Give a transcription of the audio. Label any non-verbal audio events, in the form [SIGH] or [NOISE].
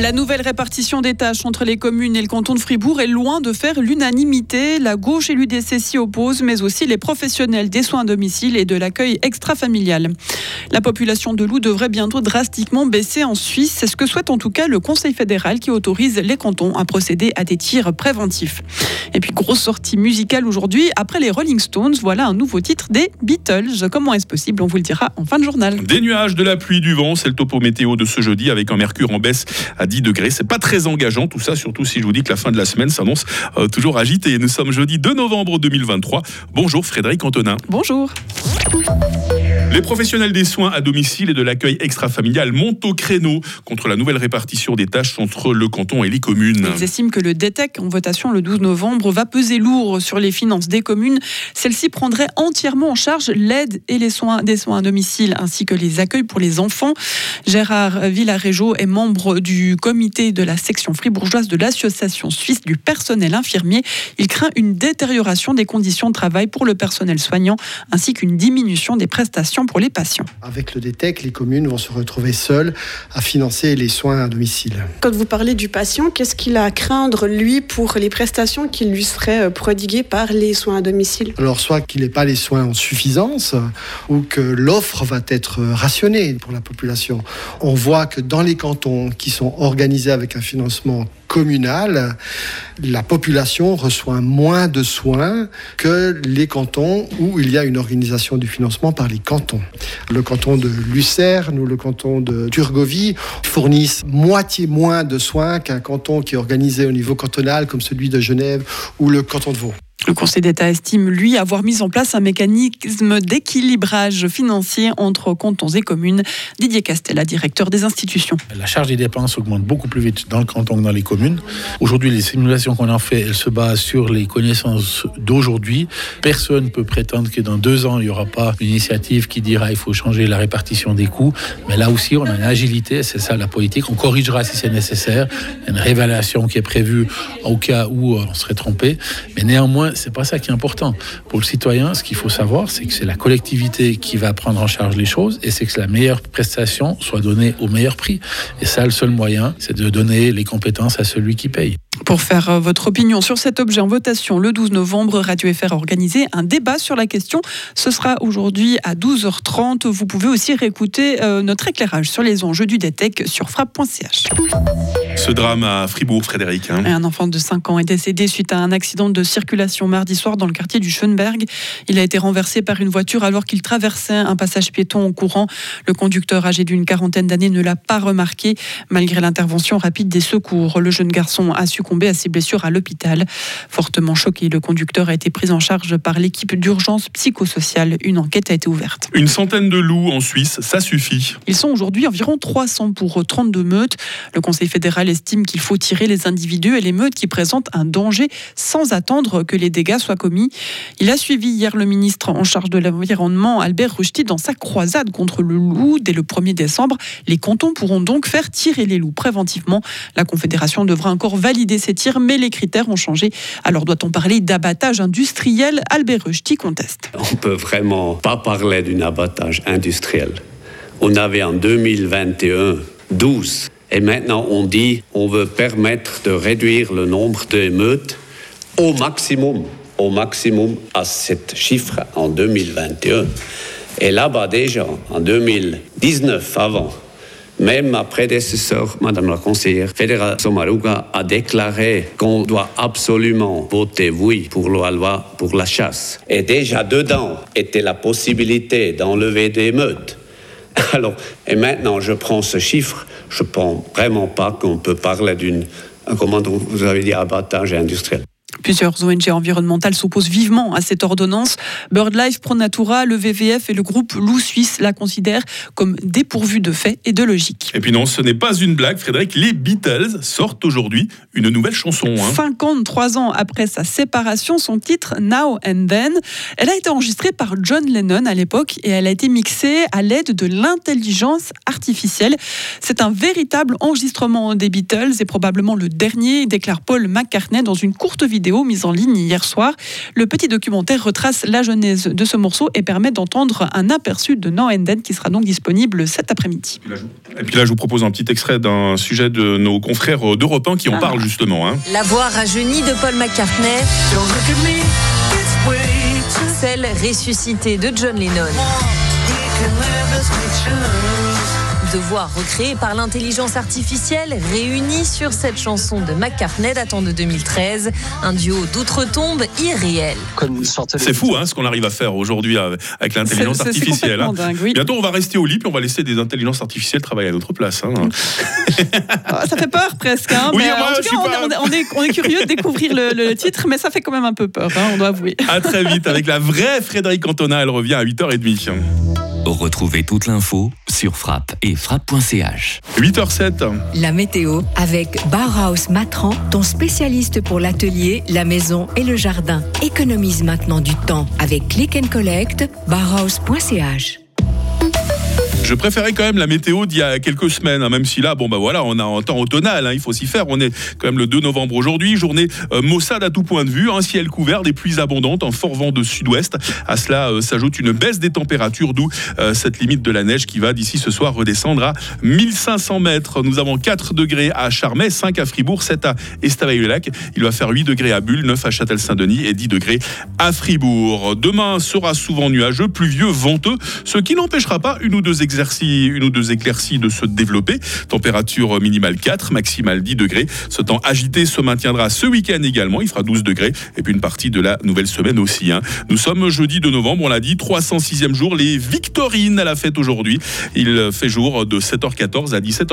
La nouvelle répartition des tâches entre les communes et le canton de Fribourg est loin de faire l'unanimité. La gauche et l'UDC s'y opposent, mais aussi les professionnels des soins à domicile et de l'accueil extra-familial. La population de loups devrait bientôt drastiquement baisser en Suisse. C'est ce que souhaite en tout cas le Conseil fédéral qui autorise les cantons à procéder à des tirs préventifs. Et puis, grosse sortie musicale aujourd'hui. Après les Rolling Stones, voilà un nouveau titre des Beatles. Comment est-ce possible? On vous le dira en fin de journal. Des nuages, de la pluie, du vent, c'est le topo météo de ce jeudi avec un mercure en baisse à 10 degrés. C'est pas très engageant tout ça, surtout si je vous dis que la fin de la semaine s'annonce euh, toujours agitée. Nous sommes jeudi 2 novembre 2023. Bonjour Frédéric Antonin. Bonjour. Les professionnels des soins à domicile et de l'accueil extra-familial montent au créneau contre la nouvelle répartition des tâches entre le canton et les communes. Ils estiment que le DETEC, en votation le 12 novembre, va peser lourd sur les finances des communes. Celles-ci prendraient entièrement en charge l'aide et les soins des soins à domicile, ainsi que les accueils pour les enfants. Gérard Villarejo est membre du comité de la section fribourgeoise de l'Association suisse du personnel infirmier. Il craint une détérioration des conditions de travail pour le personnel soignant, ainsi qu'une diminution des prestations pour les patients. Avec le DTEC, les communes vont se retrouver seules à financer les soins à domicile. Quand vous parlez du patient, qu'est-ce qu'il a à craindre, lui, pour les prestations qui lui seraient euh, prodiguées par les soins à domicile? Alors, soit qu'il n'ait pas les soins en suffisance, ou que l'offre va être rationnée pour la population. On voit que dans les cantons qui sont organisés avec un financement communal, la population reçoit moins de soins que les cantons où il y a une organisation du financement par les cantons. Le canton de Lucerne ou le canton de Turgovie fournissent moitié moins de soins qu'un canton qui est organisé au niveau cantonal comme celui de Genève ou le canton de Vaud. Le Conseil d'État estime, lui, avoir mis en place un mécanisme d'équilibrage financier entre cantons et communes. Didier Castella, directeur des institutions. La charge des dépenses augmente beaucoup plus vite dans le canton que dans les communes. Aujourd'hui, les simulations qu'on en fait, elles se basent sur les connaissances d'aujourd'hui. Personne ne peut prétendre que dans deux ans, il n'y aura pas une initiative qui dira il faut changer la répartition des coûts. Mais là aussi, on a une agilité, c'est ça la politique. On corrigera si c'est nécessaire. Il y a une révélation qui est prévue au cas où on serait trompé. Mais néanmoins, c'est pas ça qui est important. Pour le citoyen, ce qu'il faut savoir, c'est que c'est la collectivité qui va prendre en charge les choses et c'est que la meilleure prestation soit donnée au meilleur prix. Et ça, le seul moyen, c'est de donner les compétences à celui qui paye. Pour faire euh, votre opinion sur cet objet en votation, le 12 novembre, Radio FR a organisé un débat sur la question. Ce sera aujourd'hui à 12h30. Vous pouvez aussi réécouter euh, notre éclairage sur les enjeux du DETEC sur frappe.ch. Ce drame à Fribourg, Frédéric. Hein. Un enfant de 5 ans est décédé suite à un accident de circulation mardi soir dans le quartier du Schönberg. Il a été renversé par une voiture alors qu'il traversait un passage piéton en courant. Le conducteur âgé d'une quarantaine d'années ne l'a pas remarqué. Malgré l'intervention rapide des secours, le jeune garçon a succombé à ses blessures à l'hôpital. Fortement choqué, le conducteur a été pris en charge par l'équipe d'urgence psychosociale. Une enquête a été ouverte. Une centaine de loups en Suisse, ça suffit. Ils sont aujourd'hui environ 300 pour 32 meutes. Le Conseil fédéral estime qu'il faut tirer les individus et les meutes qui présentent un danger sans attendre que les dégâts soient commis. Il a suivi hier le ministre en charge de l'environnement, Albert Rushti, dans sa croisade contre le loup. Dès le 1er décembre, les cantons pourront donc faire tirer les loups préventivement. La Confédération devra encore valider ces tirs, mais les critères ont changé. Alors doit-on parler d'abattage industriel? Albert Rushti conteste. On peut vraiment pas parler d'un abattage industriel. On avait en 2021 12 et maintenant, on dit on veut permettre de réduire le nombre d'émeutes au maximum, au maximum à cet chiffre en 2021. Et là-bas déjà, en 2019, avant, même ma prédécesseur, Madame la conseillère fédérale Somaruga, a déclaré qu'on doit absolument voter oui pour la loi pour la chasse. Et déjà dedans était la possibilité d'enlever des meutes. [LAUGHS] Alors, et maintenant, je prends ce chiffre, je ne pense vraiment pas qu'on peut parler d'une, comment vous avez dit, abattage industriel. Plusieurs ONG environnementales s'opposent vivement à cette ordonnance. BirdLife, ProNatura, le WWF et le groupe Loup Suisse la considèrent comme dépourvue de faits et de logique. Et puis non, ce n'est pas une blague, Frédéric. Les Beatles sortent aujourd'hui une nouvelle chanson. 53 hein. ans après sa séparation, son titre Now and Then, elle a été enregistrée par John Lennon à l'époque et elle a été mixée à l'aide de l'intelligence artificielle. C'est un véritable enregistrement des Beatles et probablement le dernier, déclare Paul McCartney dans une courte vidéo vidéo mise en ligne hier soir. Le petit documentaire retrace la genèse de ce morceau et permet d'entendre un aperçu de No Enden qui sera donc disponible cet après-midi. Et puis là, je vous propose un petit extrait d'un sujet de nos confrères d'Europe 1 qui en Ah. parlent justement. hein. La voix rajeunie de Paul McCartney, celle ressuscitée de John Lennon. De voix recréées par l'intelligence artificielle réunies sur cette chanson de McCartney datant de 2013, un duo d'outre-tombe irréel. C'est fou hein, ce qu'on arrive à faire aujourd'hui avec l'intelligence artificielle. hein. complètement dingue, oui. Bientôt, on va rester au lit puis on va laisser des intelligences artificielles travailler à notre place. hein. Ah, Ça fait peur presque. Hein, Oui, mais, moi, en tout cas, on, pas- est- on est, on est curieux de découvrir le, le titre, mais ça fait quand même un peu peur, hein, on doit avouer. À très vite avec la vraie Frédéric Cantona. Elle revient à 8h30. Retrouvez toute l'info sur frappe et frappe.ch. 8h07. La météo avec Bauhaus Matran, ton spécialiste pour l'atelier, la maison et le jardin. Économise maintenant du temps avec Click and Collect, bauhaus.ch. Je préférais quand même la météo d'il y a quelques semaines, hein, même si là, bon bah voilà, on a un temps automnal, hein, il faut s'y faire. On est quand même le 2 novembre aujourd'hui, journée euh, maussade à tout point de vue, un ciel couvert, des pluies abondantes, un fort vent de sud-ouest. À cela euh, s'ajoute une baisse des températures, d'où euh, cette limite de la neige qui va d'ici ce soir redescendre à 1500 mètres. Nous avons 4 degrés à Charmey, 5 à Fribourg, 7 à Estavayer-le-Lac. Il va faire 8 degrés à Bulle, 9 à Châtel-Saint-Denis et 10 degrés à Fribourg. Demain sera souvent nuageux, pluvieux, venteux, ce qui n'empêchera pas une ou deux exercices, une ou deux éclaircies de se développer. Température minimale 4, maximale 10 degrés. Ce temps agité se maintiendra ce week-end également. Il fera 12 degrés. Et puis une partie de la nouvelle semaine aussi. hein. Nous sommes jeudi 2 novembre, on l'a dit, 306e jour. Les Victorines à la fête aujourd'hui. Il fait jour de 7h14 à 17h.